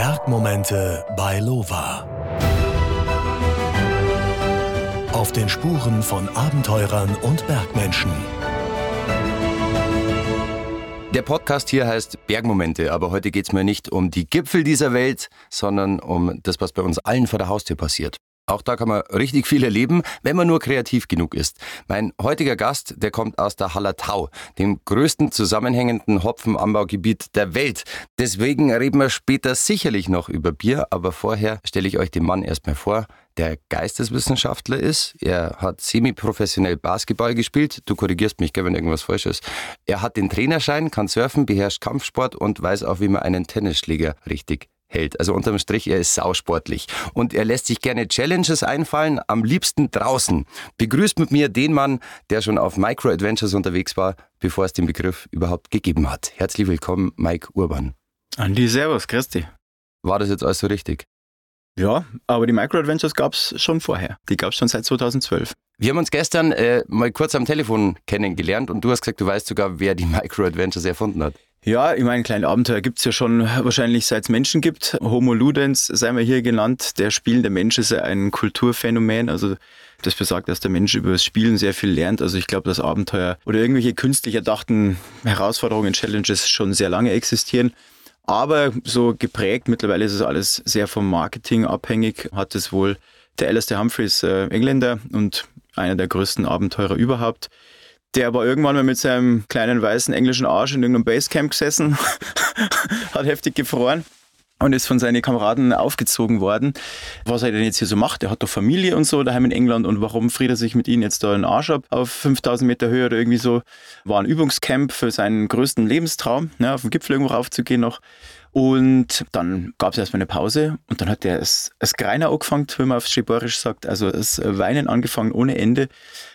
Bergmomente bei Lova. Auf den Spuren von Abenteurern und Bergmenschen. Der Podcast hier heißt Bergmomente, aber heute geht es mir nicht um die Gipfel dieser Welt, sondern um das, was bei uns allen vor der Haustür passiert. Auch da kann man richtig viel erleben, wenn man nur kreativ genug ist. Mein heutiger Gast, der kommt aus der Hallertau, dem größten zusammenhängenden Hopfenanbaugebiet der Welt. Deswegen reden wir später sicherlich noch über Bier, aber vorher stelle ich euch den Mann erstmal vor, der Geisteswissenschaftler ist. Er hat semi-professionell Basketball gespielt. Du korrigierst mich, wenn irgendwas falsch ist. Er hat den Trainerschein, kann surfen, beherrscht Kampfsport und weiß auch, wie man einen Tennisschläger richtig hält. Also unterm Strich, er ist sausportlich. Und er lässt sich gerne Challenges einfallen, am liebsten draußen. Begrüßt mit mir den Mann, der schon auf Micro Adventures unterwegs war, bevor es den Begriff überhaupt gegeben hat. Herzlich willkommen, Mike Urban. Andi, servus, Christi. War das jetzt alles so richtig? Ja, aber die Micro Adventures gab es schon vorher. Die gab es schon seit 2012. Wir haben uns gestern äh, mal kurz am Telefon kennengelernt und du hast gesagt, du weißt sogar, wer die Micro Adventures erfunden hat. Ja, ich meine, kleine Abenteuer gibt es ja schon wahrscheinlich seit es Menschen gibt. Homo Ludens, sei wir hier genannt. Der spielende Mensch ist ja ein Kulturphänomen. Also das besagt, dass der Mensch über das Spielen sehr viel lernt. Also ich glaube, dass Abenteuer oder irgendwelche künstlich erdachten Herausforderungen, Challenges schon sehr lange existieren. Aber so geprägt, mittlerweile ist es alles sehr vom Marketing abhängig, hat es wohl der Alistair Humphreys, äh, Engländer und einer der größten Abenteurer überhaupt, der war irgendwann mal mit seinem kleinen weißen englischen Arsch in irgendeinem Basecamp gesessen, hat heftig gefroren und ist von seinen Kameraden aufgezogen worden. Was er denn jetzt hier so macht, er hat doch Familie und so daheim in England und warum friert er sich mit ihnen jetzt da einen Arsch ab auf 5000 Meter Höhe oder irgendwie so. War ein Übungscamp für seinen größten Lebenstraum, ne, auf den Gipfel irgendwo raufzugehen noch. Und dann gab es erstmal eine Pause und dann hat er das, das Greiner angefangen, wie man auf Schiborisch sagt, also das Weinen angefangen ohne Ende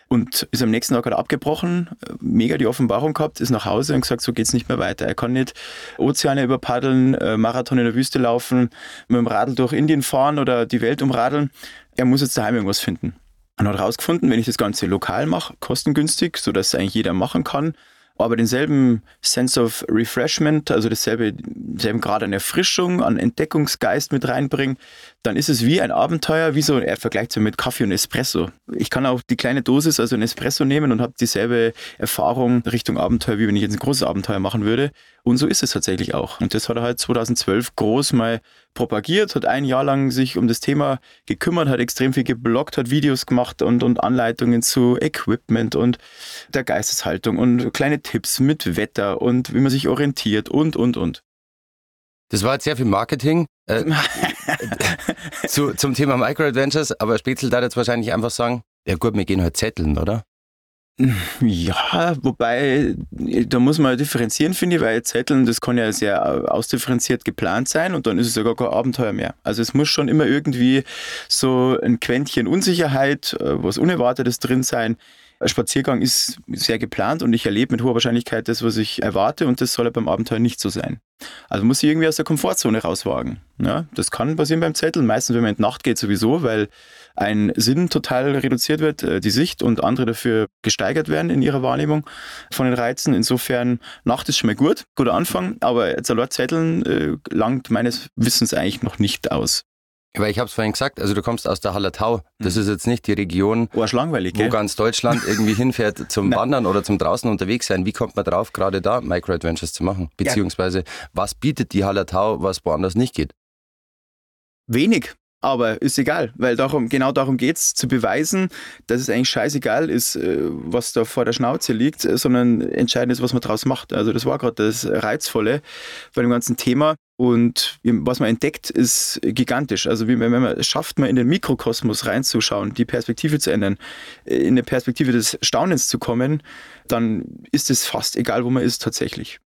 und ist am nächsten Tag halt abgebrochen, mega die Offenbarung gehabt, ist nach Hause und gesagt, so geht es nicht mehr weiter. Er kann nicht Ozeane überpaddeln, äh, Marathon in der Wüste laufen, mit dem Radl durch Indien fahren oder die Welt umradeln. Er muss jetzt daheim irgendwas finden. Und hat herausgefunden, wenn ich das Ganze lokal mache, kostengünstig, sodass eigentlich jeder machen kann, aber denselben Sense of Refreshment, also dasselbe, denselben Grad an Erfrischung, an Entdeckungsgeist mit reinbringen, dann ist es wie ein Abenteuer, wie so, er vergleicht so mit Kaffee und Espresso. Ich kann auch die kleine Dosis, also ein Espresso nehmen und habe dieselbe Erfahrung Richtung Abenteuer, wie wenn ich jetzt ein großes Abenteuer machen würde. Und so ist es tatsächlich auch. Und das hat er halt 2012 groß mal propagiert, hat ein Jahr lang sich um das Thema gekümmert, hat extrem viel geblockt, hat Videos gemacht und, und Anleitungen zu Equipment und der Geisteshaltung und kleine Tipps mit Wetter und wie man sich orientiert und, und, und. Das war jetzt sehr viel Marketing äh, zu, zum Thema Micro-Adventures, aber Spätzl da jetzt wahrscheinlich einfach sagen, ja gut, wir gehen halt zetteln, oder? Ja, wobei, da muss man differenzieren, finde ich, weil Zetteln, das kann ja sehr ausdifferenziert geplant sein und dann ist es ja gar kein Abenteuer mehr. Also es muss schon immer irgendwie so ein Quäntchen Unsicherheit, äh, was Unerwartetes drin sein. Ein Spaziergang ist sehr geplant und ich erlebe mit hoher Wahrscheinlichkeit das, was ich erwarte und das soll ja beim Abenteuer nicht so sein. Also muss ich irgendwie aus der Komfortzone rauswagen. Ja, das kann passieren beim Zettel, meistens wenn man in Nacht geht sowieso, weil ein Sinn total reduziert wird, äh, die Sicht und andere dafür gesteigert werden in ihrer Wahrnehmung von den Reizen. Insofern, Nacht ist schon mal gut, guter Anfang, aber jetzt Zetteln äh, langt meines Wissens eigentlich noch nicht aus. Weil ich habe es vorhin gesagt, also du kommst aus der Hallertau. Das mhm. ist jetzt nicht die Region, wo gell? ganz Deutschland irgendwie hinfährt zum Wandern oder zum draußen unterwegs sein. Wie kommt man drauf, gerade da Micro-Adventures zu machen? Beziehungsweise, ja. was bietet die Hallertau, was woanders nicht geht? Wenig. Aber ist egal, weil darum, genau darum geht es, zu beweisen, dass es eigentlich scheißegal ist, äh, was da vor der Schnauze liegt, sondern entscheidend ist, was man daraus macht. Also das war gerade das Reizvolle bei dem ganzen Thema. Und was man entdeckt, ist gigantisch. Also wenn man es schafft, mal in den Mikrokosmos reinzuschauen, die Perspektive zu ändern, äh, in eine Perspektive des Staunens zu kommen, dann ist es fast egal, wo man ist tatsächlich.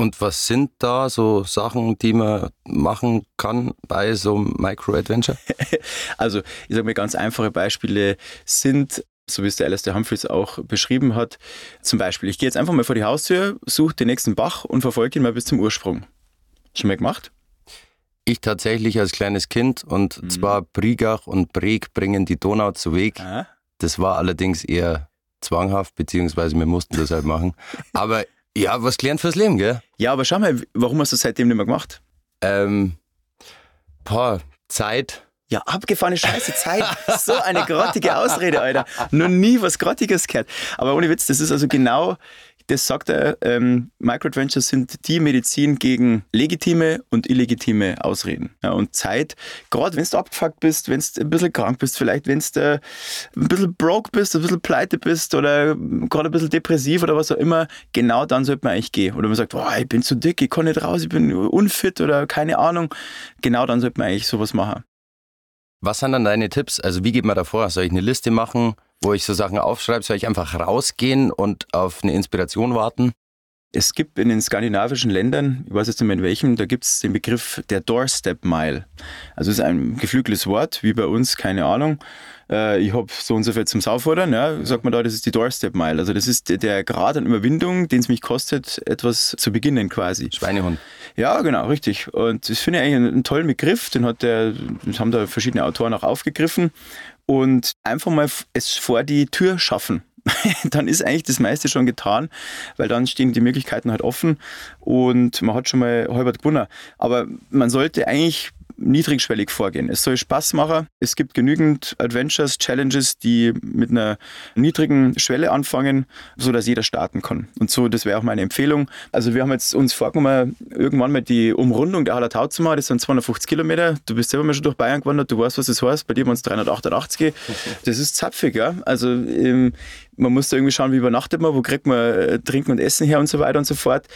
Und was sind da so Sachen, die man machen kann bei so einem Micro-Adventure? also, ich sage mal, ganz einfache Beispiele sind, so wie es der Alistair Humphreys auch beschrieben hat, zum Beispiel, ich gehe jetzt einfach mal vor die Haustür, suche den nächsten Bach und verfolge ihn mal bis zum Ursprung. Schon mal gemacht? Ich tatsächlich als kleines Kind und mhm. zwar Brigach und Breg bringen die Donau zu Weg. Aha. Das war allerdings eher zwanghaft, beziehungsweise wir mussten das halt machen. Aber ja, was gelernt fürs Leben, gell? Ja, aber schau mal, warum hast du das seitdem nicht mehr gemacht? Ähm, Boah, Zeit. Ja, abgefahrene Scheiße, Zeit. So eine grottige Ausrede, Alter. Noch nie was Grottiges gehört. Aber ohne Witz, das ist also genau, das sagt er, ähm, Microadventures sind die Medizin gegen legitime und illegitime Ausreden. Ja, und Zeit, gerade wenn du abgefuckt bist, wenn du ein bisschen krank bist, vielleicht wenn du ein bisschen broke bist, ein bisschen pleite bist oder gerade ein bisschen depressiv oder was auch immer, genau dann sollte man eigentlich gehen. Oder man sagt, oh, ich bin zu dick, ich kann nicht raus, ich bin unfit oder keine Ahnung. Genau dann sollte man eigentlich sowas machen. Was sind dann deine Tipps? Also wie geht man da vor? Soll ich eine Liste machen, wo ich so Sachen aufschreibe? Soll ich einfach rausgehen und auf eine Inspiration warten? Es gibt in den skandinavischen Ländern, ich weiß jetzt nicht mehr in welchem, da gibt es den Begriff der Doorstep Mile. Also es ist ein geflügeltes Wort, wie bei uns, keine Ahnung. Äh, ich habe so und so viel zum Saufordern, ja, sagt man da, das ist die Doorstep Mile. Also das ist der Grad an Überwindung, den es mich kostet, etwas zu beginnen quasi. Schweinehund. Ja, genau, richtig. Und das finde ich eigentlich einen, einen tollen Begriff, den hat der, haben da verschiedene Autoren auch aufgegriffen. Und einfach mal es vor die Tür schaffen. dann ist eigentlich das meiste schon getan, weil dann stehen die Möglichkeiten halt offen und man hat schon mal halbert gewonnen. Aber man sollte eigentlich niedrigschwellig vorgehen. Es soll Spaß machen. Es gibt genügend Adventures, Challenges, die mit einer niedrigen Schwelle anfangen, so dass jeder starten kann. Und so, das wäre auch meine Empfehlung. Also wir haben jetzt uns vorgenommen, irgendwann mal die Umrundung der Hallertau zu machen. Das sind 250 Kilometer. Du bist selber mal schon durch Bayern gewandert. Du weißt, was das heißt. Bei dir waren es 388. Das ist zapfig, ja. Also ähm, man muss da irgendwie schauen, wie übernachtet man, wo kriegt man äh, Trinken und Essen her und so weiter und so fort.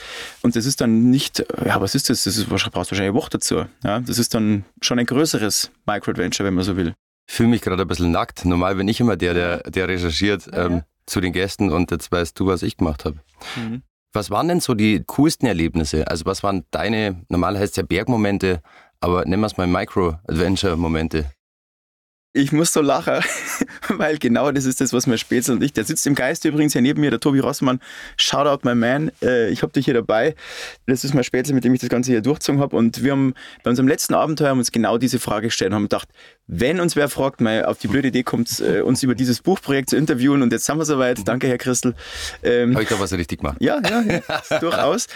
Und das ist dann nicht, ja, was ist das? Das ist, brauchst wahrscheinlich eine Woche dazu. Ja, das ist dann schon ein größeres Microadventure, wenn man so will. Ich fühle mich gerade ein bisschen nackt. Normal bin ich immer der, der, der recherchiert ja, ähm, zu den Gästen und jetzt weißt du, was ich gemacht habe. Mhm. Was waren denn so die coolsten Erlebnisse? Also was waren deine, normal heißt es ja Bergmomente, aber nennen wir es mal Micro-Adventure-Momente. Ich muss so lachen, weil genau das ist das, was mir Spätzl und ich, der sitzt im Geist übrigens hier neben mir, der Tobi Rossmann, shout out my man, äh, ich habe dich hier dabei. Das ist mein Spätzl, mit dem ich das Ganze hier durchgezogen habe und wir haben bei unserem letzten Abenteuer haben uns genau diese Frage gestellt und haben gedacht, wenn uns wer fragt, mal auf die blöde Idee kommt, äh, uns über dieses Buchprojekt zu interviewen und jetzt sind wir soweit, mhm. danke Herr Christel. Ähm, habe ich da was richtig gemacht? Ja, ja, ja durchaus.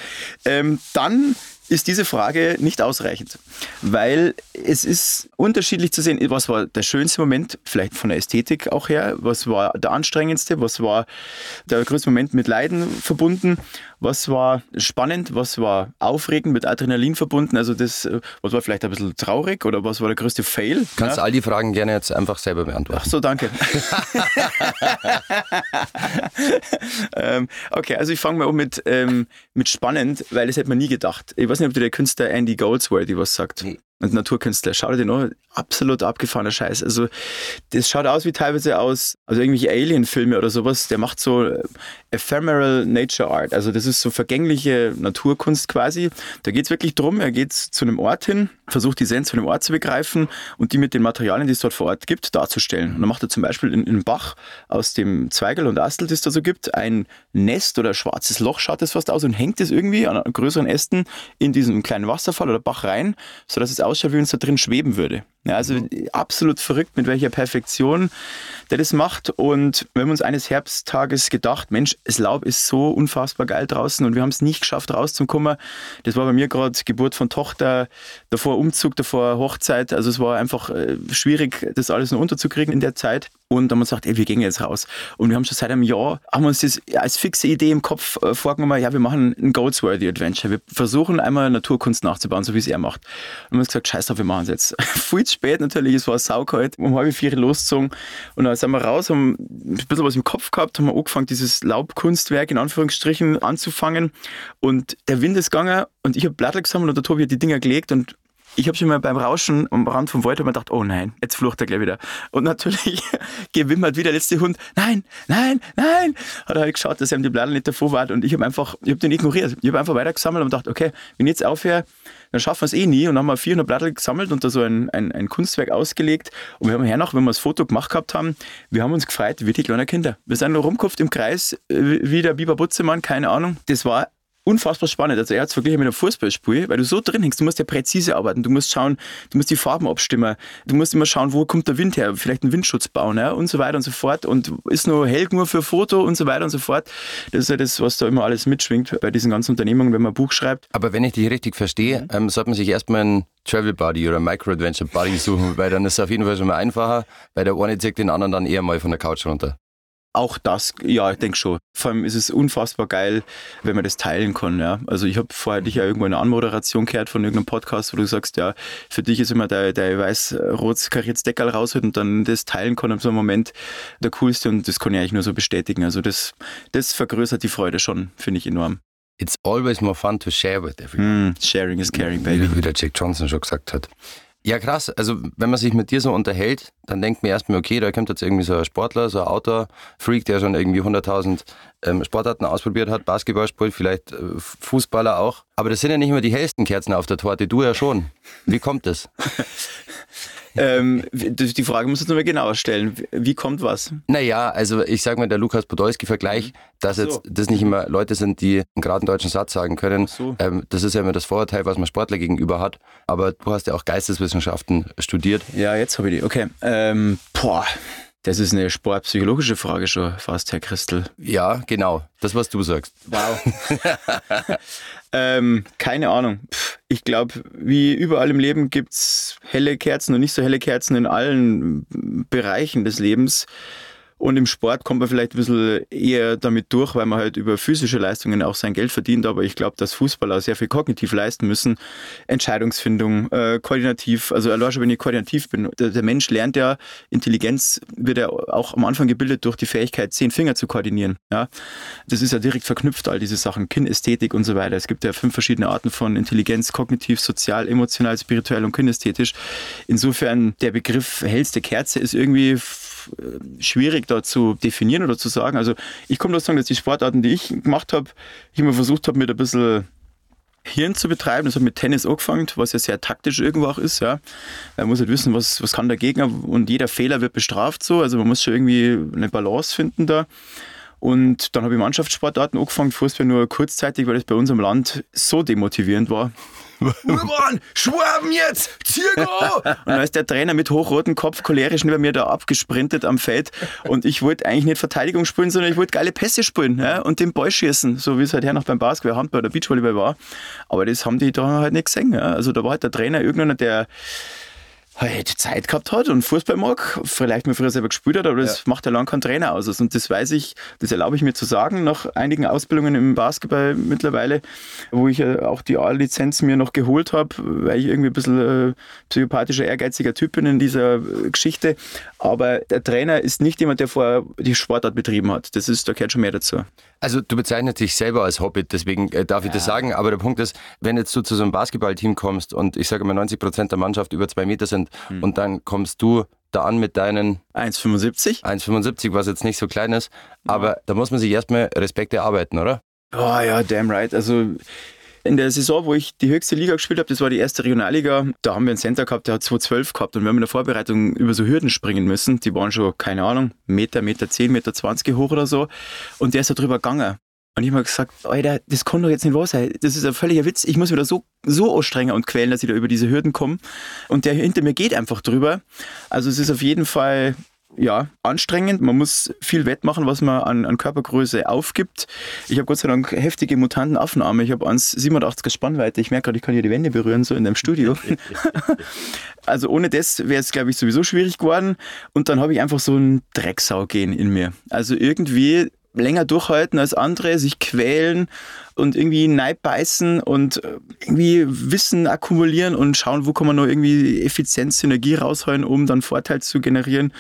Ähm, dann ist diese Frage nicht ausreichend, weil es ist unterschiedlich zu sehen, was war der schönste Moment, vielleicht von der Ästhetik auch her, was war der anstrengendste, was war der größte Moment mit Leiden verbunden was war spannend, was war aufregend, mit Adrenalin verbunden? Also das, was war vielleicht ein bisschen traurig oder was war der größte Fail? Kannst ja? all die Fragen gerne jetzt einfach selber beantworten. Ach so, danke. ähm, okay, also ich fange mal um mit, ähm, mit spannend, weil das hätte man nie gedacht. Ich weiß nicht, ob dir der Künstler Andy Goldsworthy was sagt. Nee und Naturkünstler. Schau dir den an, absolut abgefahrener Scheiß. Also das schaut aus wie teilweise aus, also irgendwelche Alien-Filme oder sowas. Der macht so äh, Ephemeral Nature Art. Also das ist so vergängliche Naturkunst quasi. Da geht es wirklich drum, er geht zu einem Ort hin, versucht die Essenz von dem Ort zu begreifen und die mit den Materialien, die es dort vor Ort gibt, darzustellen. Und dann macht er zum Beispiel in, in Bach aus dem Zweigel und Astel, das es da so gibt, ein Nest oder schwarzes Loch schaut es fast aus und hängt es irgendwie an größeren Ästen in diesen kleinen Wasserfall oder Bach rein, sodass es ausschaut, wie wenn es da drin schweben würde. Ja, also mhm. absolut verrückt, mit welcher Perfektion der das macht. Und wir haben uns eines Herbsttages gedacht, Mensch, das Laub ist so unfassbar geil draußen und wir haben es nicht geschafft, rauszukommen. Das war bei mir gerade Geburt von Tochter, davor Umzug, davor Hochzeit. Also es war einfach äh, schwierig, das alles noch unterzukriegen in der Zeit. Und dann haben wir gesagt, ey, wir gehen jetzt raus. Und wir haben schon seit einem Jahr, haben uns das als fixe Idee im Kopf äh, vorgenommen, ja, wir machen ein Goldsworthy Adventure. Wir versuchen einmal Naturkunst nachzubauen, so wie es er macht. Und wir haben gesagt, scheiß drauf, wir machen es jetzt. Viel zu spät natürlich, es war saukalt, um halb vier losgezogen. Und dann sind wir raus, haben ein bisschen was im Kopf gehabt, haben wir angefangen, dieses Laubkunstwerk in Anführungsstrichen anzufangen. Und der Wind ist gegangen und ich habe Blätter gesammelt und der Tobi hat die Dinger gelegt und ich habe schon mal beim Rauschen am Rand vom Wald gedacht, oh nein, jetzt flucht er gleich wieder. Und natürlich gewimmert wieder der letzte Hund, nein, nein, nein. Hat er halt geschaut, dass er ihm die Blätter nicht davor war und ich habe einfach, ich habe den ignoriert. Ich habe einfach weitergesammelt und gedacht, okay, wenn ich jetzt aufhöre, dann schaffen wir es eh nie. Und dann haben wir 400 Blätter gesammelt und da so ein, ein, ein Kunstwerk ausgelegt. Und wir haben hernach, wenn wir das Foto gemacht gehabt haben, wir haben uns gefreut wie die kleinen Kinder. Wir sind nur rumgekopft im Kreis, äh, wie der Biber Butzemann, keine Ahnung. Das war unfassbar spannend. Also er hat es verglichen mit einem Fußballspiel, weil du so drin hängst, du musst ja präzise arbeiten, du musst schauen, du musst die Farben abstimmen, du musst immer schauen, wo kommt der Wind her, vielleicht einen Windschutz bauen ja, und so weiter und so fort und ist nur hell nur für Foto und so weiter und so fort. Das ist ja das, was da immer alles mitschwingt bei diesen ganzen Unternehmungen, wenn man ein Buch schreibt. Aber wenn ich dich richtig verstehe, mhm. ähm, sollte man sich erstmal einen Travel Buddy oder Micro Adventure Buddy suchen, weil dann ist es auf jeden Fall schon mal einfacher, weil der eine zieht den anderen dann eher mal von der Couch runter. Auch das, ja, ich denke schon. Vor allem ist es unfassbar geil, wenn man das teilen kann. Ja. Also ich habe vorher dich ja irgendwo eine Anmoderation gehört von irgendeinem Podcast, wo du sagst, ja, für dich ist immer der, der weiß-rot kariertes Deckel rausholt und dann das teilen kann in so einem Moment der coolste und das kann ich eigentlich nur so bestätigen. Also das, das vergrößert die Freude schon, finde ich enorm. It's always more fun to share with everyone. Mm, sharing is caring, baby. Wie der Jack Johnson schon gesagt hat. Ja, krass. Also, wenn man sich mit dir so unterhält, dann denkt man erstmal, okay, da kommt jetzt irgendwie so ein Sportler, so ein Outdoor-Freak, der schon irgendwie 100.000 ähm, Sportarten ausprobiert hat, Basketball spielt, vielleicht äh, Fußballer auch. Aber das sind ja nicht immer die hellsten Kerzen auf der Torte, du ja schon. Wie kommt das? ähm, die Frage muss du nochmal genauer stellen. Wie kommt was? Naja, also ich sage mal, der Lukas Podolski-Vergleich, dass so. jetzt das nicht immer Leute sind, die einen geraden deutschen Satz sagen können. So. Ähm, das ist ja immer das Vorurteil, was man Sportler gegenüber hat. Aber du hast ja auch Geisteswissenschaften studiert. Ja, jetzt habe ich die. Okay. Ähm, boah. Das ist eine sportpsychologische Frage schon fast, Herr Christel. Ja, genau. Das, was du sagst. Wow. ähm, keine Ahnung. Ich glaube, wie überall im Leben gibt es helle Kerzen und nicht so helle Kerzen in allen Bereichen des Lebens. Und im Sport kommt man vielleicht ein bisschen eher damit durch, weil man halt über physische Leistungen auch sein Geld verdient. Aber ich glaube, dass Fußballer sehr viel kognitiv leisten müssen. Entscheidungsfindung, äh, koordinativ. Also allein schon, wenn ich koordinativ bin. Der, der, Mensch lernt ja, Intelligenz wird ja auch am Anfang gebildet durch die Fähigkeit, zehn Finger zu koordinieren. Ja? Das ist ja direkt verknüpft, all diese Sachen. Kinästhetik und so weiter. Es gibt ja fünf verschiedene Arten von Intelligenz, kognitiv, sozial, emotional, spirituell und kinästhetisch. Insofern, der Begriff hellste Kerze ist irgendwie schwierig da zu definieren oder zu sagen. Also ich komme da sagen, dass die Sportarten, die ich gemacht habe, ich immer versucht habe, mit ein bisschen Hirn zu betreiben. Das hat mit Tennis angefangen, was ja sehr taktisch irgendwo auch ist. Ja. Man muss halt wissen, was, was kann der Gegner und jeder Fehler wird bestraft so. Also man muss schon irgendwie eine Balance finden da. Und dann habe ich Mannschaftssportarten angefangen, Fußball nur kurzzeitig, weil das bei uns im Land so demotivierend war. Urban, Schwaben jetzt, Zirgo! Und dann ist der Trainer mit hochrotem Kopf cholerisch neben mir da abgesprintet am Feld und ich wollte eigentlich nicht Verteidigung spielen, sondern ich wollte geile Pässe spielen ja, und den Ball schießen, so wie es halt her noch beim Basketball, Handball oder Beachvolleyball war. Aber das haben die da halt nicht gesehen. Ja. Also da war halt der Trainer irgendeiner, der halt Zeit gehabt hat und Fußball mag, vielleicht mal früher selber gespielt hat, aber das ja. macht ja lange kein Trainer aus. Und das weiß ich, das erlaube ich mir zu sagen, nach einigen Ausbildungen im Basketball mittlerweile, wo ich ja auch die A-Lizenz mir noch geholt habe, weil ich irgendwie ein bisschen äh, psychopathischer, ehrgeiziger Typ bin in dieser äh, Geschichte. Aber der Trainer ist nicht jemand, der vorher die Sportart betrieben hat. Das ist, da gehört schon mehr dazu. Also du bezeichnest dich selber als Hobbit, deswegen äh, darf ich das sagen. Aber der Punkt ist, wenn jetzt du zu so einem Basketballteam kommst und ich sage mal 90 Prozent der Mannschaft über zwei Meter sind hm. und dann kommst du da an mit deinen 1,75. 1,75, was jetzt nicht so klein ist. Aber ja. da muss man sich erstmal Respekt erarbeiten, oder? Oh ja, damn right. Also in der Saison, wo ich die höchste Liga gespielt habe, das war die erste Regionalliga, da haben wir einen Center gehabt, der hat 2,12 gehabt und wir haben in der Vorbereitung über so Hürden springen müssen. Die waren schon, keine Ahnung, Meter, Meter 10, Meter 20 hoch oder so. Und der ist da drüber gegangen. Und ich habe mir gesagt, Alter, das kann doch jetzt nicht wahr sein. Das ist ein völliger Witz. Ich muss wieder so, so anstrengen und quälen, dass ich da über diese Hürden komme. Und der hinter mir geht einfach drüber. Also es ist auf jeden Fall ja, anstrengend. Man muss viel wettmachen, was man an, an Körpergröße aufgibt. Ich habe Gott sei Dank heftige mutanten Affenarme. Ich habe 1,87er Spannweite. Ich merke gerade, ich kann hier die Wände berühren, so in dem Studio. also ohne das wäre es, glaube ich, sowieso schwierig geworden. Und dann habe ich einfach so ein Drecksau-Gen in mir. Also irgendwie länger durchhalten als andere, sich quälen und irgendwie neid beißen und äh, irgendwie Wissen akkumulieren und schauen, wo kann man noch irgendwie Effizienz, Synergie rausholen, um dann Vorteil zu generieren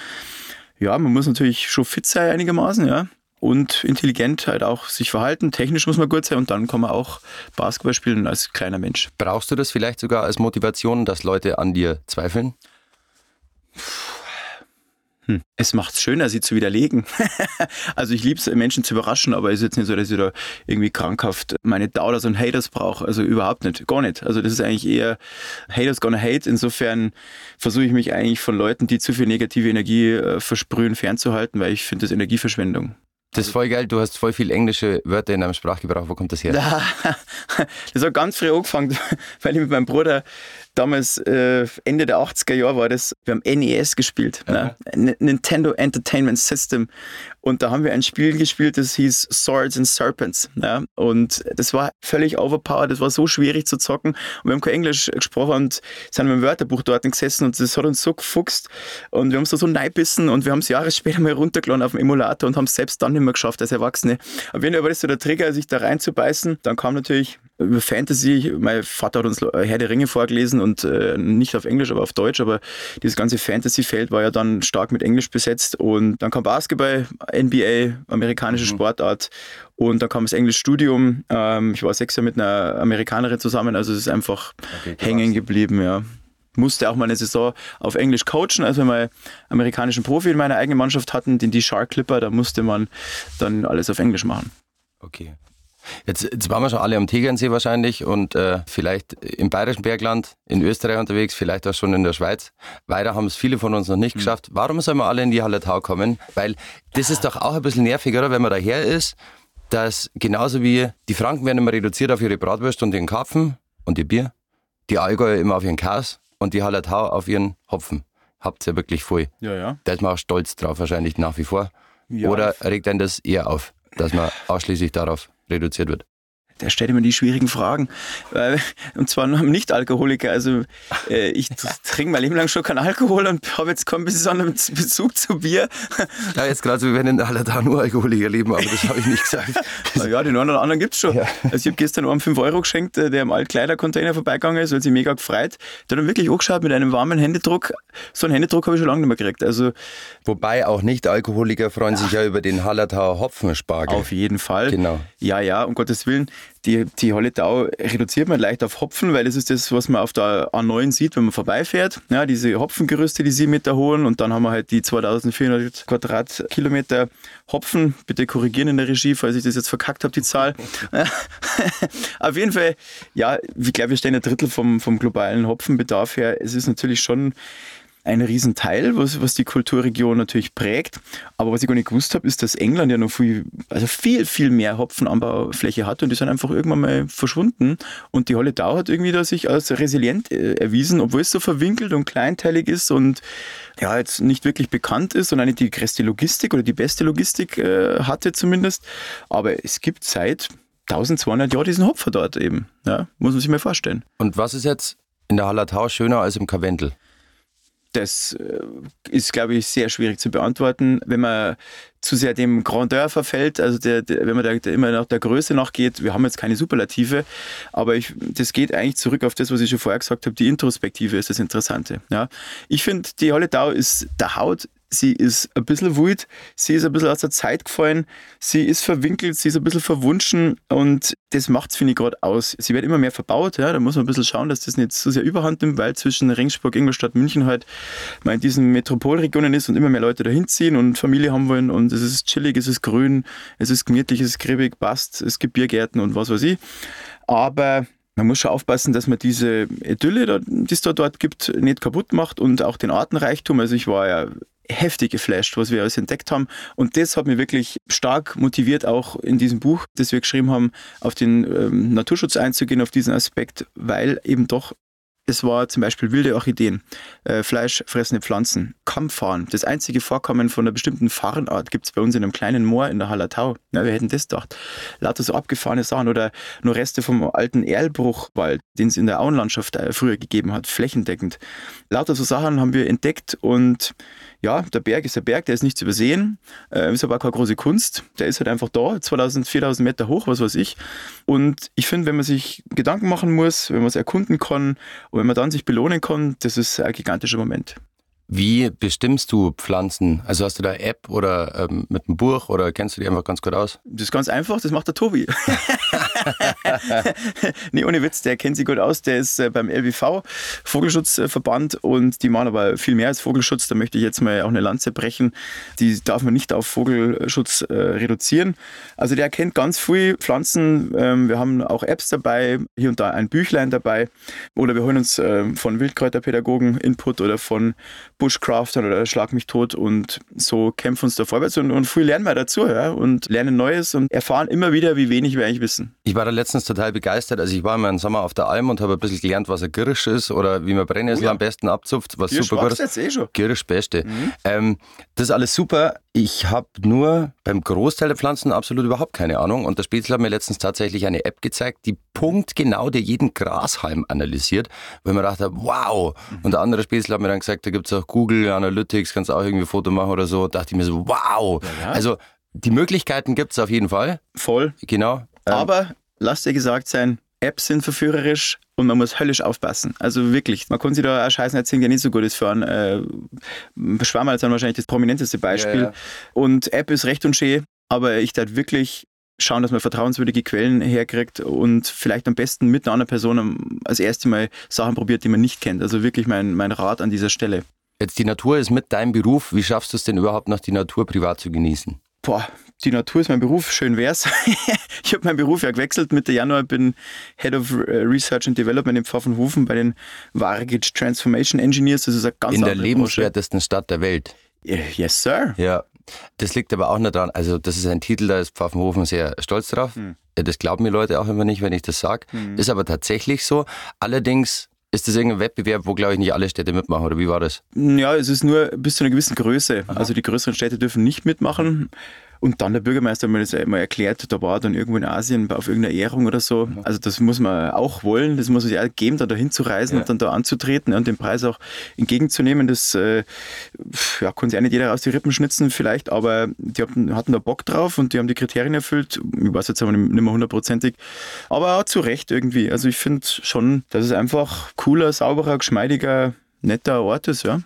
ja, man muss natürlich schon fit sein einigermaßen, ja. Und intelligent halt auch sich verhalten. Technisch muss man gut sein und dann kann man auch Basketball spielen als kleiner Mensch. Brauchst du das vielleicht sogar als Motivation, dass Leute an dir zweifeln? Hm. Es macht es schöner, sie zu widerlegen. also ich liebe es, Menschen zu überraschen, aber es ist jetzt nicht so, dass ich da irgendwie krankhaft meine Doubters und Haters brauche. Also überhaupt nicht, gar nicht. Also das ist eigentlich eher Haters gonna hate. Insofern versuche ich mich eigentlich von Leuten, die zu viel negative Energie äh, versprühen, fernzuhalten, weil ich finde das Energieverschwendung. Das ist voll geil, du hast voll viel englische Wörter in deinem Sprachgebrauch. Wo kommt das her? das hat ganz früh angefangen, weil ich mit meinem Bruder damals äh, Ende der 80er Jahre war das, wir haben NES gespielt, ne? Nintendo Entertainment System. Und da haben wir ein Spiel gespielt, das hieß Swords and Serpents. Ne? Und das war völlig overpowered, das war so schwierig zu zocken. Und wir haben kein Englisch gesprochen und sind mit dem Wörterbuch dort gesessen und das hat uns so gefuchst. Und wir haben es da so neibissen und wir haben es Jahre später mal runtergeladen auf dem Emulator und haben es selbst dann nicht mehr geschafft als Erwachsene. Aber wenn war das so der Trigger, sich da reinzubeißen, dann kam natürlich über Fantasy, mein Vater hat uns Herr der Ringe vorgelesen und äh, nicht auf Englisch, aber auf Deutsch, aber dieses ganze Fantasy-Feld war ja dann stark mit Englisch besetzt und dann kam Basketball, NBA, amerikanische mhm. Sportart und dann kam das Englischstudium. Ähm, ich war sechs Jahre mit einer Amerikanerin zusammen, also es ist einfach okay, hängen geblieben, ja musste auch mal eine Saison auf Englisch coachen, als wir mal amerikanischen Profi in meiner eigenen Mannschaft hatten, den die Shark Clipper, da musste man dann alles auf Englisch machen. Okay. Jetzt, jetzt waren wir schon alle am Tegernsee wahrscheinlich und äh, vielleicht im Bayerischen Bergland, in Österreich unterwegs, vielleicht auch schon in der Schweiz. Weiter haben es viele von uns noch nicht mhm. geschafft. Warum sollen wir alle in die Hallertau kommen? Weil das ist doch auch ein bisschen nerviger, wenn man daher ist, dass genauso wie die Franken werden immer reduziert auf ihre Bratwürste und ihren Karpfen und ihr Bier, die Allgäuer immer auf ihren Chaos und die Hallertau auf ihren Hopfen. Habt ihr wirklich voll. Ja, ja. Da ist man auch stolz drauf wahrscheinlich nach wie vor. Ja. Oder regt einen das eher auf, dass man ausschließlich darauf reduziert wird? Der stellt immer die schwierigen Fragen. Und zwar nur Nicht-Alkoholiker. Also äh, ich trinke mein Leben lang schon keinen Alkohol und habe jetzt keinen besonderen Bezug zu Bier. Ja, jetzt gerade so, wir werden in Allertal nur Alkoholiker leben, aber das habe ich nicht gesagt. ja, den einen oder anderen gibt es schon. Ja. Also ich habe gestern einem 5 Euro geschenkt, äh, der im Altkleidercontainer vorbeigegangen ist, weil sie mega gefreut. Der hat dann wirklich angeschaut mit einem warmen Händedruck. So einen Händedruck habe ich schon lange nicht mehr gekriegt. Also, Wobei auch Nicht-Alkoholiker freuen sich ja über den Hallertauer Hopfenspargel. Auf jeden Fall. Genau. Ja, ja, um Gottes Willen die, die Holletau reduziert man leicht auf Hopfen, weil das ist das, was man auf der A9 sieht, wenn man vorbeifährt. Ja, diese Hopfengerüste, die sie mit da holen. Und dann haben wir halt die 2400 Quadratkilometer Hopfen. Bitte korrigieren in der Regie, falls ich das jetzt verkackt habe, die Zahl. auf jeden Fall, ja, ich glaube, wir stehen ein Drittel vom, vom globalen Hopfenbedarf her. Es ist natürlich schon ein Riesenteil, was, was die Kulturregion natürlich prägt. Aber was ich gar nicht gewusst habe, ist, dass England ja noch viel, also viel, viel mehr Hopfenanbaufläche hat und die sind einfach irgendwann mal verschwunden. Und die Holledau hat irgendwie da sich als resilient äh, erwiesen, obwohl es so verwinkelt und kleinteilig ist und ja, jetzt nicht wirklich bekannt ist und nicht die größte Logistik oder die beste Logistik äh, hatte zumindest. Aber es gibt seit 1200 Jahren diesen Hopfer dort eben. Ja, muss man sich mal vorstellen. Und was ist jetzt in der Hallertau schöner als im Karwendel? Das äh, ist, glaube ich, sehr schwierig zu beantworten. Wenn man zu sehr dem Grandeur verfällt, also der, der, wenn man da immer nach der Größe nachgeht, wir haben jetzt keine Superlative, aber ich, das geht eigentlich zurück auf das, was ich schon vorher gesagt habe, die Introspektive ist das Interessante. Ja. Ich finde, die Holledau ist der Haut sie ist ein bisschen wild, sie ist ein bisschen aus der Zeit gefallen, sie ist verwinkelt, sie ist ein bisschen verwunschen und das macht es, finde ich, gerade aus. Sie wird immer mehr verbaut, ja, da muss man ein bisschen schauen, dass das nicht so sehr überhand nimmt, weil zwischen Ringsburg, Ingolstadt, München halt man in diesen Metropolregionen ist und immer mehr Leute dahin ziehen und Familie haben wollen und es ist chillig, es ist grün, es ist gemütlich, es ist kribbig, passt, es gibt Biergärten und was weiß ich. Aber man muss schon aufpassen, dass man diese Idylle, die es da dort gibt, nicht kaputt macht und auch den Artenreichtum. Also ich war ja heftig geflasht, was wir alles entdeckt haben. Und das hat mich wirklich stark motiviert, auch in diesem Buch, das wir geschrieben haben, auf den ähm, Naturschutz einzugehen, auf diesen Aspekt, weil eben doch es war zum Beispiel wilde Orchideen, äh, fleischfressende Pflanzen, Kampffarn. Das einzige Vorkommen von einer bestimmten Farnart gibt es bei uns in einem kleinen Moor in der Hallertau. Ja, wir hätten das gedacht. Lauter so abgefahrene Sachen oder nur Reste vom alten Erlbruchwald, den es in der Auenlandschaft äh, früher gegeben hat, flächendeckend. Lauter so Sachen haben wir entdeckt und ja, der Berg ist der Berg, der ist nicht zu übersehen, äh, ist aber auch keine große Kunst. Der ist halt einfach da, 2000, 4000 Meter hoch, was weiß ich. Und ich finde, wenn man sich Gedanken machen muss, wenn man es erkunden kann und wenn man dann sich belohnen kann, das ist ein gigantischer Moment. Wie bestimmst du Pflanzen? Also hast du da App oder ähm, mit einem Buch oder kennst du die einfach ganz gut aus? Das ist ganz einfach, das macht der Tobi. nee, ohne Witz, der kennt sich gut aus. Der ist äh, beim LWV Vogelschutzverband und die machen aber viel mehr als Vogelschutz. Da möchte ich jetzt mal auch eine Lanze brechen. Die darf man nicht auf Vogelschutz äh, reduzieren. Also der kennt ganz viele Pflanzen. Ähm, wir haben auch Apps dabei, hier und da ein Büchlein dabei. Oder wir holen uns äh, von Wildkräuterpädagogen Input oder von Bushcraftern oder Schlag mich tot und so kämpfen uns da vorwärts und, und viel lernen wir dazu ja, und lernen Neues und erfahren immer wieder, wie wenig wir eigentlich wissen. Ich war da letztens total begeistert. Also ich war immer im Sommer auf der Alm und habe ein bisschen gelernt, was ein Girisch ist oder wie man Brennnessel oh ja. am besten abzupft, was Girisch super gut ist. jetzt eh schon. Girisch Beste. Mhm. Ähm, das ist alles super. Ich habe nur beim Großteil der Pflanzen absolut überhaupt keine Ahnung und der Spätzle hat mir letztens tatsächlich eine App gezeigt, die punktgenau dir jeden Grashalm analysiert, weil man dachte, wow. Und der andere Spätzle hat mir dann gesagt, da gibt es auch Google Analytics, kannst auch irgendwie ein Foto machen oder so. Da dachte ich mir so, wow. Ja, ja. Also die Möglichkeiten gibt es auf jeden Fall. Voll. Genau. Ähm, Aber lass dir gesagt sein, Apps sind verführerisch und man muss höllisch aufpassen. Also wirklich, man kann sich da auch Scheißen erzählen, der nicht so gut ist für einen. Äh, Schwammerl ist dann wahrscheinlich das prominenteste Beispiel. Ja. Und App ist recht und schön, aber ich darf wirklich schauen, dass man vertrauenswürdige Quellen herkriegt und vielleicht am besten mit einer anderen Person als erste Mal Sachen probiert, die man nicht kennt. Also wirklich mein, mein Rat an dieser Stelle. Jetzt die Natur ist mit deinem Beruf. Wie schaffst du es denn überhaupt noch, die Natur privat zu genießen? Boah, die Natur ist mein Beruf, schön wär's. ich habe meinen Beruf ja gewechselt Mitte Januar, bin Head of äh, Research and Development in Pfaffenhofen bei den Vargic Transformation Engineers. Das ist eine ganz In der lebenswertesten Stadt der Welt. Yes, sir. Ja, das liegt aber auch nicht daran, also das ist ein Titel, da ist Pfaffenhofen sehr stolz drauf. Hm. Das glauben mir Leute auch immer nicht, wenn ich das sage. Hm. Ist aber tatsächlich so. Allerdings ist das irgendein Wettbewerb, wo, glaube ich, nicht alle Städte mitmachen, oder wie war das? Ja, es ist nur bis zu einer gewissen Größe. Aha. Also die größeren Städte dürfen nicht mitmachen. Und dann der Bürgermeister hat mir das einmal erklärt, da war dann irgendwo in Asien auf irgendeiner Ehrung oder so. Mhm. Also das muss man auch wollen, das muss es ja geben, da dahin zu reisen ja. und dann da anzutreten und den Preis auch entgegenzunehmen. Das äh, ja, kann sich auch nicht jeder aus die Rippen schnitzen vielleicht, aber die hatten, hatten da Bock drauf und die haben die Kriterien erfüllt. Ich weiß jetzt aber nicht mehr hundertprozentig, aber auch zu Recht irgendwie. Also ich finde schon, dass es einfach cooler, sauberer, geschmeidiger, netter Ort ist, ja.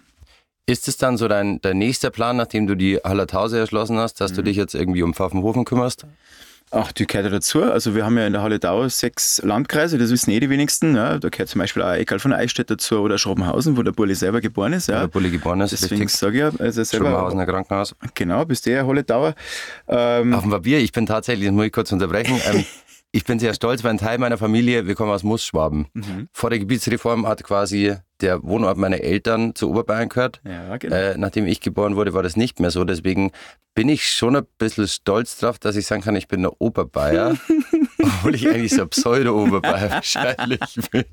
Ist es dann so dein, dein nächster Plan, nachdem du die Hallertause erschlossen hast, dass mhm. du dich jetzt irgendwie um Pfaffenhofen kümmerst? Ach, die gehört ja dazu. Also wir haben ja in der Halle Dau sechs Landkreise, das wissen eh die wenigsten. Ja. Da gehört zum Beispiel auch Eckal von Eichstätt dazu oder Schrobenhausen, wo der Bulli selber geboren ist. Ja. Wo der Bulli geboren ist, Deswegen sage ich ja, also selber... Schrobenhausener Krankenhaus. Genau, bist du ja Halle Dauer. Ähm, Auf dem Papier, ich bin tatsächlich, das muss ich kurz unterbrechen, ähm, ich bin sehr stolz, weil ein Teil meiner Familie, wir kommen aus Mussschwaben. Mhm. Vor der Gebietsreform hat quasi der Wohnort meiner Eltern zu Oberbayern gehört. Ja, genau. Äh, nachdem ich geboren wurde, war das nicht mehr so. Deswegen bin ich schon ein bisschen stolz drauf, dass ich sagen kann, ich bin der Oberbayer. obwohl ich eigentlich so ein Pseudo-Oberbayer wahrscheinlich bin.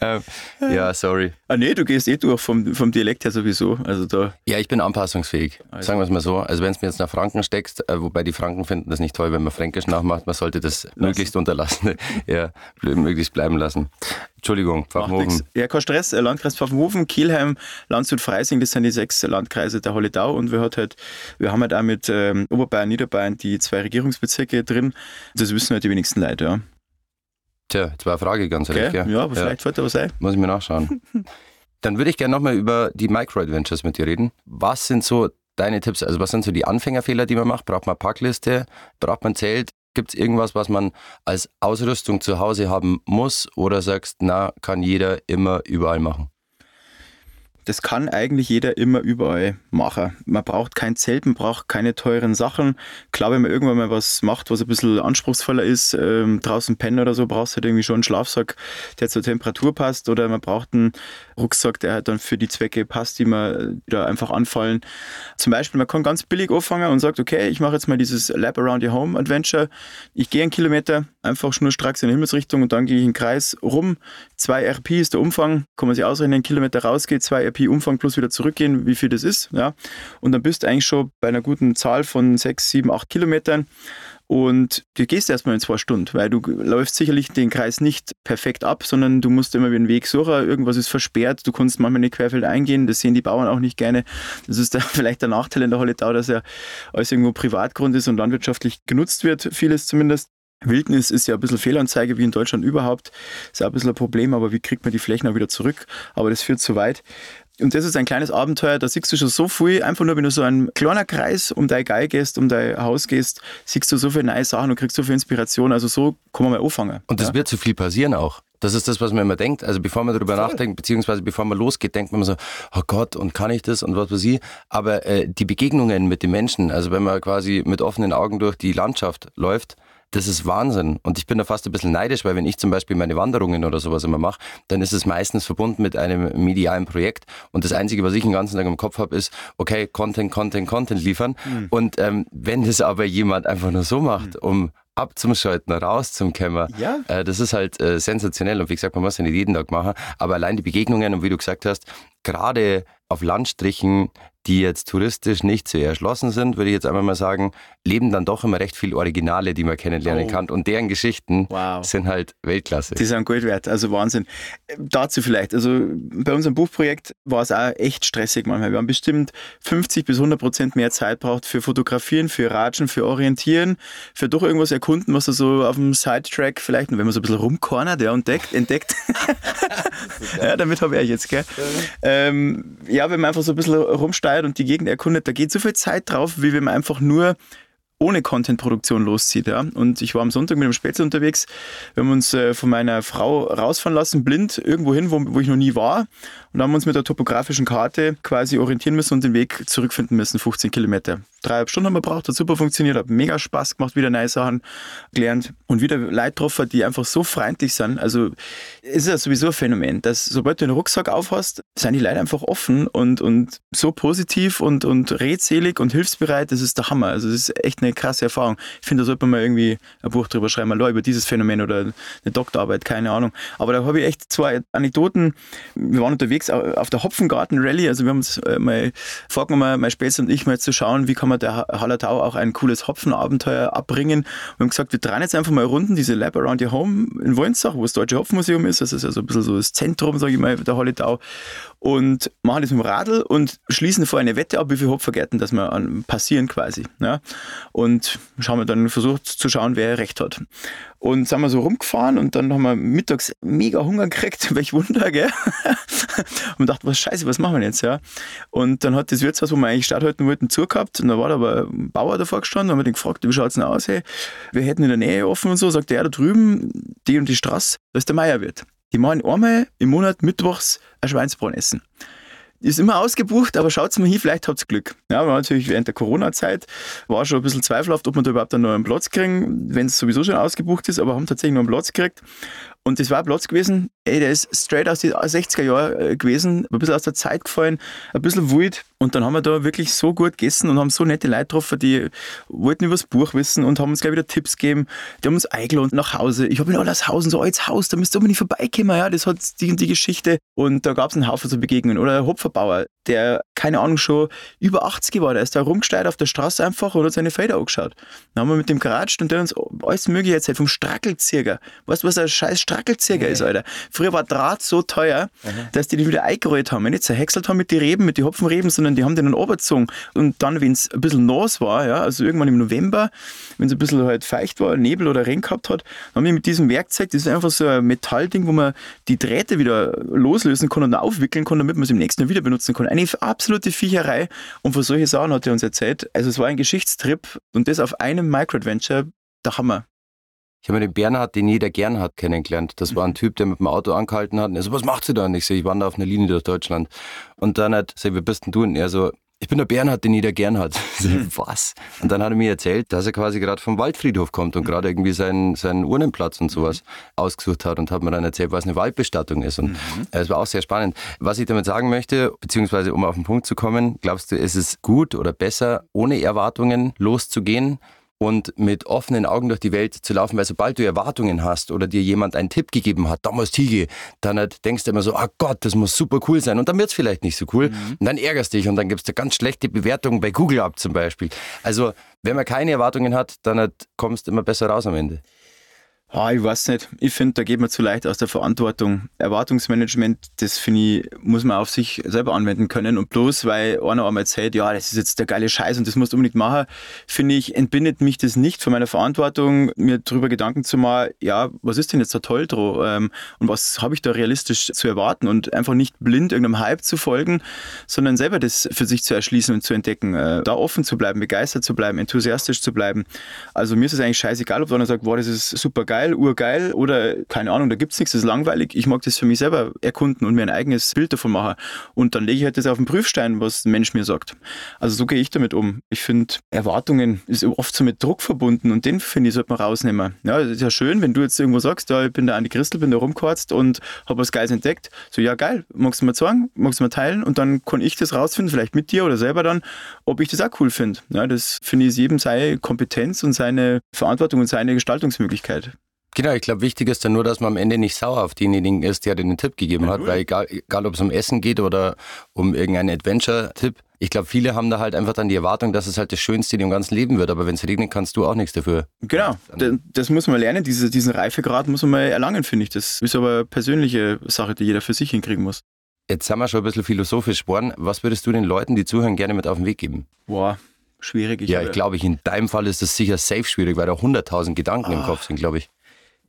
Ähm, ja, sorry. Ah nee, du gehst eh durch vom, vom Dialekt her sowieso. Also da ja, ich bin anpassungsfähig, also. sagen wir es mal so. Also wenn es mir jetzt nach Franken steckst, äh, wobei die Franken finden das nicht toll, wenn man Fränkisch nachmacht, man sollte das Lassen. möglichst unterlassen, ja, möglichst bleiben lassen. Entschuldigung, Pfaffenhofen. Ja, kein Stress. Äh, Landkreis Pfaffenhofen, Kielheim, Landshut, Freising, das sind die sechs Landkreise der Holledau und wir, hat halt, wir haben halt auch mit ähm, Oberbayern, Niederbayern die zwei Regierungsbezirke drin. Das wissen halt die wenigsten Leute, ja. Tja, jetzt war eine Frage ganz okay. recht, ja. Ja, aber ja. vielleicht fällt da was ein. Muss ich mir nachschauen. Dann würde ich gerne nochmal über die Micro-Adventures mit dir reden. Was sind so deine Tipps? Also was sind so die Anfängerfehler, die man macht? Braucht man Packliste? Braucht man Zelt? Gibt es irgendwas, was man als Ausrüstung zu Hause haben muss? Oder sagst, na, kann jeder immer überall machen? Das kann eigentlich jeder immer überall machen. Man braucht kein Zelt, man braucht keine teuren Sachen. Klar, wenn man irgendwann mal was macht, was ein bisschen anspruchsvoller ist, ähm, draußen pennen oder so, brauchst du halt irgendwie schon einen Schlafsack, der zur Temperatur passt. Oder man braucht einen Rucksack, der halt dann für die Zwecke passt, die man da einfach anfallen. Zum Beispiel, man kann ganz billig anfangen und sagt, okay, ich mache jetzt mal dieses Lab Around Your Home Adventure. Ich gehe einen Kilometer, einfach schnurstracks in die Himmelsrichtung und dann gehe ich einen Kreis rum. Zwei RP ist der Umfang, kann man sich ausrechnen, einen Kilometer rausgeht, zwei RP Umfang plus wieder zurückgehen, wie viel das ist. Ja. Und dann bist du eigentlich schon bei einer guten Zahl von sechs, sieben, acht Kilometern. Und du gehst erstmal in zwei Stunden, weil du läufst sicherlich den Kreis nicht perfekt ab, sondern du musst immer wieder einen Weg suchen. Irgendwas ist versperrt, du kannst manchmal nicht querfeld eingehen, das sehen die Bauern auch nicht gerne. Das ist da vielleicht der Nachteil in der Holletau, dass er alles irgendwo Privatgrund ist und landwirtschaftlich genutzt wird, vieles zumindest. Wildnis ist ja ein bisschen Fehlanzeige wie in Deutschland überhaupt. Ist auch ein bisschen ein Problem, aber wie kriegt man die Flächen auch wieder zurück? Aber das führt zu weit. Und das ist ein kleines Abenteuer, da siehst du schon so viel, einfach nur, wenn du so einen kleinen Kreis um dein Geil gehst, um dein Haus gehst, siehst du so viele neue Sachen und kriegst so viel Inspiration. Also so kann man mal anfangen. Und das ja. wird zu viel passieren auch. Das ist das, was man immer denkt. Also bevor man darüber Voll. nachdenkt, beziehungsweise bevor man losgeht, denkt man immer so, oh Gott, und kann ich das und was weiß ich. Aber äh, die Begegnungen mit den Menschen, also wenn man quasi mit offenen Augen durch die Landschaft läuft, das ist Wahnsinn. Und ich bin da fast ein bisschen neidisch, weil wenn ich zum Beispiel meine Wanderungen oder sowas immer mache, dann ist es meistens verbunden mit einem medialen Projekt. Und das Einzige, was ich den ganzen Tag im Kopf habe, ist, okay, Content, Content, Content liefern. Mhm. Und ähm, wenn das aber jemand einfach nur so macht, mhm. um ab zum Schalten, raus zum Kämmer. Ja. Äh, das ist halt äh, sensationell. Und wie gesagt, man muss ja nicht jeden Tag machen. Aber allein die Begegnungen und wie du gesagt hast, gerade auf Landstrichen, die jetzt touristisch nicht sehr erschlossen sind, würde ich jetzt einmal mal sagen, leben dann doch immer recht viele Originale, die man kennenlernen oh. kann. Und deren Geschichten wow. sind halt Weltklasse. Die sind Gold wert, also Wahnsinn. Dazu vielleicht, also bei unserem Buchprojekt war es auch echt stressig manchmal. Wir haben bestimmt 50 bis 100 Prozent mehr Zeit braucht für Fotografieren, für Ratschen, für Orientieren, für doch irgendwas erkunden, was er so auf dem Sidetrack vielleicht, wenn man so ein bisschen rumkornert, ja, entdeckt, entdeckt. ja, damit habe ich jetzt, gell? Ähm, ja, wenn man einfach so ein bisschen rumsteigt und die Gegend erkundet, da geht so viel Zeit drauf, wie wenn man einfach nur ohne Content-Produktion loszieht. Ja? Und ich war am Sonntag mit dem Spätzle unterwegs. Wir haben uns äh, von meiner Frau rausfahren lassen, blind, irgendwo hin, wo, wo ich noch nie war. Und haben uns mit der topografischen Karte quasi orientieren müssen und den Weg zurückfinden müssen, 15 Kilometer. Dreieinhalb Stunden haben wir gebraucht, hat super funktioniert, hat mega Spaß gemacht, wieder neue Sachen gelernt und wieder Leute getroffen, die einfach so freundlich sind. Also es ist ja sowieso ein Phänomen, dass sobald du einen Rucksack aufhast, sind die Leute einfach offen und, und so positiv und, und redselig und hilfsbereit, das ist der Hammer. Also das ist echt eine krasse Erfahrung. Ich finde, da sollte man mal irgendwie ein Buch drüber schreiben, mal über dieses Phänomen oder eine Doktorarbeit, keine Ahnung. Aber da habe ich echt zwei Anekdoten. Wir waren unterwegs auf der Hopfengarten Rallye. Also wir haben uns äh, mal vorgenommen, mein Spätzle und ich mal zu schauen, wie kann man der Hallertau auch ein cooles Hopfenabenteuer abbringen. Wir haben gesagt, wir drehen jetzt einfach mal Runden, diese Lab Around Your Home in Wolnzach, wo das Deutsche Hopfenmuseum ist. Das ist also ein bisschen so das Zentrum, sage ich mal, der Hallertau. Und machen das mit dem Radl und schließen vor eine Wette ab, wie viele Hopfergärten das wir passieren quasi. Ja. Und schauen wir dann versucht zu schauen, wer recht hat. Und sind wir so rumgefahren und dann haben wir mittags mega Hunger gekriegt, welch Wunder, gell? und dachte, was scheiße, was machen wir jetzt, ja? Und dann hat das Wirtshaus, wo wir eigentlich Start halten wollten, zugehabt und da war da aber ein Bauer davor gestanden und haben wir den gefragt, wie schaut's denn aus, hey? Wir hätten in der Nähe offen und so, sagt er, da drüben, die und die Straße, da ist der Meierwirt. Die machen einmal im Monat mittwochs ein Schweinsbraten essen ist immer ausgebucht, aber schaut mal hin, vielleicht habt ihr Glück. Ja, war natürlich während der Corona-Zeit, war schon ein bisschen zweifelhaft, ob wir da überhaupt einen neuen Platz kriegen, wenn es sowieso schon ausgebucht ist, aber haben tatsächlich noch einen Platz gekriegt. Und das war ein Platz gewesen, ey, der ist straight aus den 60er Jahren äh, gewesen, ein bisschen aus der Zeit gefallen, ein bisschen wild. Und dann haben wir da wirklich so gut gegessen und haben so nette Leute getroffen, die wollten über das Buch wissen und haben uns gleich wieder Tipps gegeben. Die haben uns eingeladen nach Hause. Ich habe in Allershausen so altes Haus, da müsst ihr nicht vorbeikommen, ja, das hat die die Geschichte. Und da gab es einen Haufen so Begegnungen. Oder Hopferbauer, der, keine Ahnung, schon über 80 war, der ist da rumgesteuert auf der Straße einfach und hat seine Felder angeschaut. Dann haben wir mit dem geratscht und der uns alles Mögliche erzählt, vom Strackelzieher. Weißt du, was ein scheiß Strackelzieher Strackelzieher ist, Alter. Früher war Draht so teuer, mhm. dass die den wieder eingerollt haben. Nicht zerhäckselt haben mit den Reben, mit den Hopfenreben, sondern die haben den dann runtergezogen. Und dann, wenn es ein bisschen nass war, ja, also irgendwann im November, wenn es ein bisschen halt feucht war, Nebel oder Regen gehabt hat, haben wir mit diesem Werkzeug, das ist einfach so ein Metallding, wo man die Drähte wieder loslösen kann und aufwickeln kann, damit man es im nächsten Jahr wieder benutzen kann. Eine absolute Viecherei. Und für solche Sachen hat er uns erzählt. Also es war ein Geschichtstrip und das auf einem Microadventure, der Hammer. Ich habe den Bernhard, den jeder gern hat, kennengelernt. Das war ein mhm. Typ, der mit dem Auto angehalten hat. Und er so, was macht sie da? Und ich so, ich wandere auf einer Linie durch Deutschland. Und dann hat, sag, wie bist denn du? Und er so, ich bin der Bernhard, den jeder gern hat. Mhm. was? Und dann hat er mir erzählt, dass er quasi gerade vom Waldfriedhof kommt und mhm. gerade irgendwie seinen, seinen Urnenplatz und sowas ausgesucht hat und hat mir dann erzählt, was eine Waldbestattung ist. Und es mhm. war auch sehr spannend. Was ich damit sagen möchte, beziehungsweise um auf den Punkt zu kommen, glaubst du, ist es gut oder besser, ohne Erwartungen loszugehen? Und mit offenen Augen durch die Welt zu laufen, weil sobald du Erwartungen hast oder dir jemand einen Tipp gegeben hat, damals Tige, dann halt denkst du immer so, ah Gott, das muss super cool sein und dann wird es vielleicht nicht so cool mhm. und dann ärgerst dich und dann gibst du ganz schlechte Bewertungen bei Google ab zum Beispiel. Also wenn man keine Erwartungen hat, dann halt kommst du immer besser raus am Ende. Ah, ich weiß nicht. Ich finde, da geht man zu leicht aus der Verantwortung. Erwartungsmanagement, das finde ich, muss man auf sich selber anwenden können. Und bloß weil einer einmal erzählt, ja, das ist jetzt der geile Scheiß und das musst du unbedingt machen, finde ich, entbindet mich das nicht von meiner Verantwortung, mir darüber Gedanken zu machen, ja, was ist denn jetzt da toll dran? Und was habe ich da realistisch zu erwarten? Und einfach nicht blind irgendeinem Hype zu folgen, sondern selber das für sich zu erschließen und zu entdecken. Äh, da offen zu bleiben, begeistert zu bleiben, enthusiastisch zu bleiben. Also mir ist es eigentlich scheißegal, ob einer sagt, wow, das ist super geil geil, urgeil oder keine Ahnung, da gibt es nichts, das ist langweilig. Ich mag das für mich selber erkunden und mir ein eigenes Bild davon machen. Und dann lege ich halt das auf den Prüfstein, was ein Mensch mir sagt. Also so gehe ich damit um. Ich finde, Erwartungen ist oft so mit Druck verbunden und den finde ich, sollte man rausnehmen. Ja, das ist ja schön, wenn du jetzt irgendwo sagst, ja, ich bin der Andi Christel, bin da rumgekarzt und habe was Geiles entdeckt. So, ja, geil, magst du mal sagen, magst du mal teilen und dann kann ich das rausfinden, vielleicht mit dir oder selber dann, ob ich das auch cool finde. Ja, das finde ich, ist jedem seine Kompetenz und seine Verantwortung und seine Gestaltungsmöglichkeit. Genau, ich glaube, wichtig ist dann nur, dass man am Ende nicht sauer auf denjenigen ist, der den Tipp gegeben ja, hat, weil egal, egal ob es um Essen geht oder um irgendeinen Adventure-Tipp, ich glaube, viele haben da halt einfach dann die Erwartung, dass es halt das Schönste in ihrem ganzen Leben wird, aber wenn es regnet, kannst du auch nichts dafür. Genau, das muss man lernen, Diese, diesen Reifegrad muss man mal erlangen, finde ich. Das ist aber eine persönliche Sache, die jeder für sich hinkriegen muss. Jetzt haben wir schon ein bisschen philosophisch geworden. Was würdest du den Leuten, die zuhören, gerne mit auf den Weg geben? Boah, schwierig. Ich ja, ich glaube, in deinem Fall ist das sicher safe schwierig, weil da 100.000 Gedanken ah. im Kopf sind, glaube ich.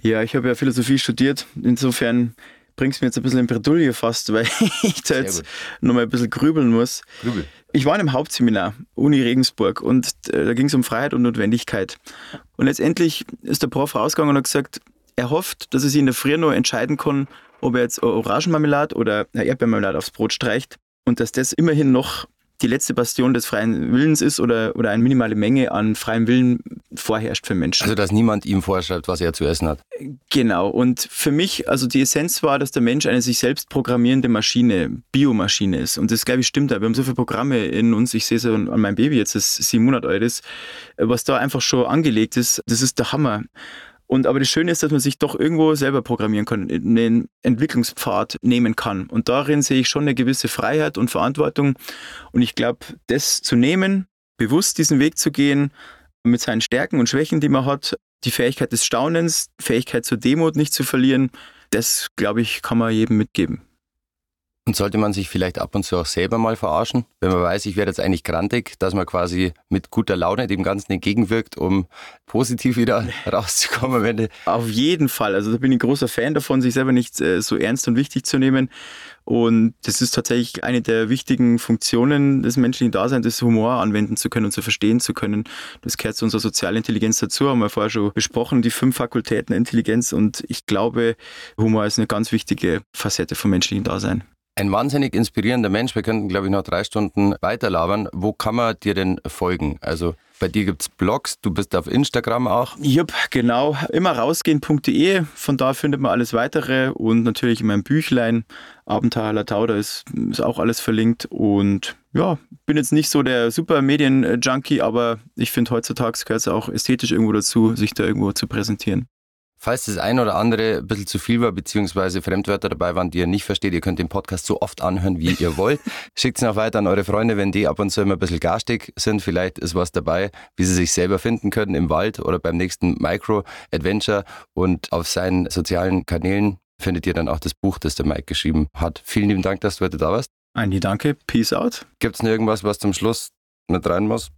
Ja, ich habe ja Philosophie studiert. Insofern bringt es mir jetzt ein bisschen in Bredouille fast, weil ich da jetzt nochmal ein bisschen grübeln muss. Grübel. Ich war in einem Hauptseminar, Uni Regensburg, und äh, da ging es um Freiheit und Notwendigkeit. Und letztendlich ist der Prof rausgegangen und hat gesagt, er hofft, dass er sich in der Früh noch entscheiden kann, ob er jetzt Orangenmarmelade oder Erdbeermarmelade aufs Brot streicht und dass das immerhin noch die letzte Bastion des freien Willens ist oder, oder eine minimale Menge an freiem Willen vorherrscht für Menschen. Also, dass niemand ihm vorschreibt, was er zu essen hat. Genau. Und für mich, also die Essenz war, dass der Mensch eine sich selbst programmierende Maschine, Biomaschine ist. Und das, glaube ich, stimmt da. Wir haben so viele Programme in uns. Ich sehe es an meinem Baby jetzt, das sieben Monate alt ist, was da einfach schon angelegt ist. Das ist der Hammer. Und aber das Schöne ist, dass man sich doch irgendwo selber programmieren kann, einen Entwicklungspfad nehmen kann. Und darin sehe ich schon eine gewisse Freiheit und Verantwortung. Und ich glaube, das zu nehmen, bewusst diesen Weg zu gehen, mit seinen Stärken und Schwächen, die man hat, die Fähigkeit des Staunens, Fähigkeit zur Demut nicht zu verlieren, das, glaube ich, kann man jedem mitgeben. Und sollte man sich vielleicht ab und zu auch selber mal verarschen, wenn man weiß, ich werde jetzt eigentlich grantig, dass man quasi mit guter Laune dem Ganzen entgegenwirkt, um positiv wieder rauszukommen Ende? Auf jeden Fall. Also da bin ich ein großer Fan davon, sich selber nicht äh, so ernst und wichtig zu nehmen. Und das ist tatsächlich eine der wichtigen Funktionen des menschlichen Daseins, das Humor anwenden zu können und zu verstehen zu können. Das gehört zu unserer Sozialintelligenz dazu, haben wir vorher schon besprochen, die fünf Fakultäten der Intelligenz. Und ich glaube, Humor ist eine ganz wichtige Facette vom menschlichen Dasein. Ein wahnsinnig inspirierender Mensch. Wir könnten, glaube ich, noch drei Stunden weiterlabern. Wo kann man dir denn folgen? Also bei dir gibt es Blogs, du bist auf Instagram auch. Jupp, genau. Immer rausgehen.de. Von da findet man alles weitere und natürlich in meinem Büchlein Abenteuer Latau, da ist, ist auch alles verlinkt. Und ja, bin jetzt nicht so der super Medien-Junkie, aber ich finde heutzutage gehört es auch ästhetisch irgendwo dazu, sich da irgendwo zu präsentieren. Falls das ein oder andere ein bisschen zu viel war, beziehungsweise Fremdwörter dabei waren, die ihr nicht versteht, ihr könnt den Podcast so oft anhören, wie ihr wollt. Schickt es noch weiter an eure Freunde, wenn die ab und zu immer ein bisschen garstig sind. Vielleicht ist was dabei, wie sie sich selber finden können im Wald oder beim nächsten Micro-Adventure. Und auf seinen sozialen Kanälen findet ihr dann auch das Buch, das der Mike geschrieben hat. Vielen lieben Dank, dass du heute da warst. Andi, danke. Peace out. Gibt es noch irgendwas, was zum Schluss mit rein muss?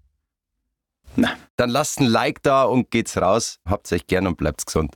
Na. Dann lasst ein Like da und geht's raus. Habt's euch gern und bleibt's gesund.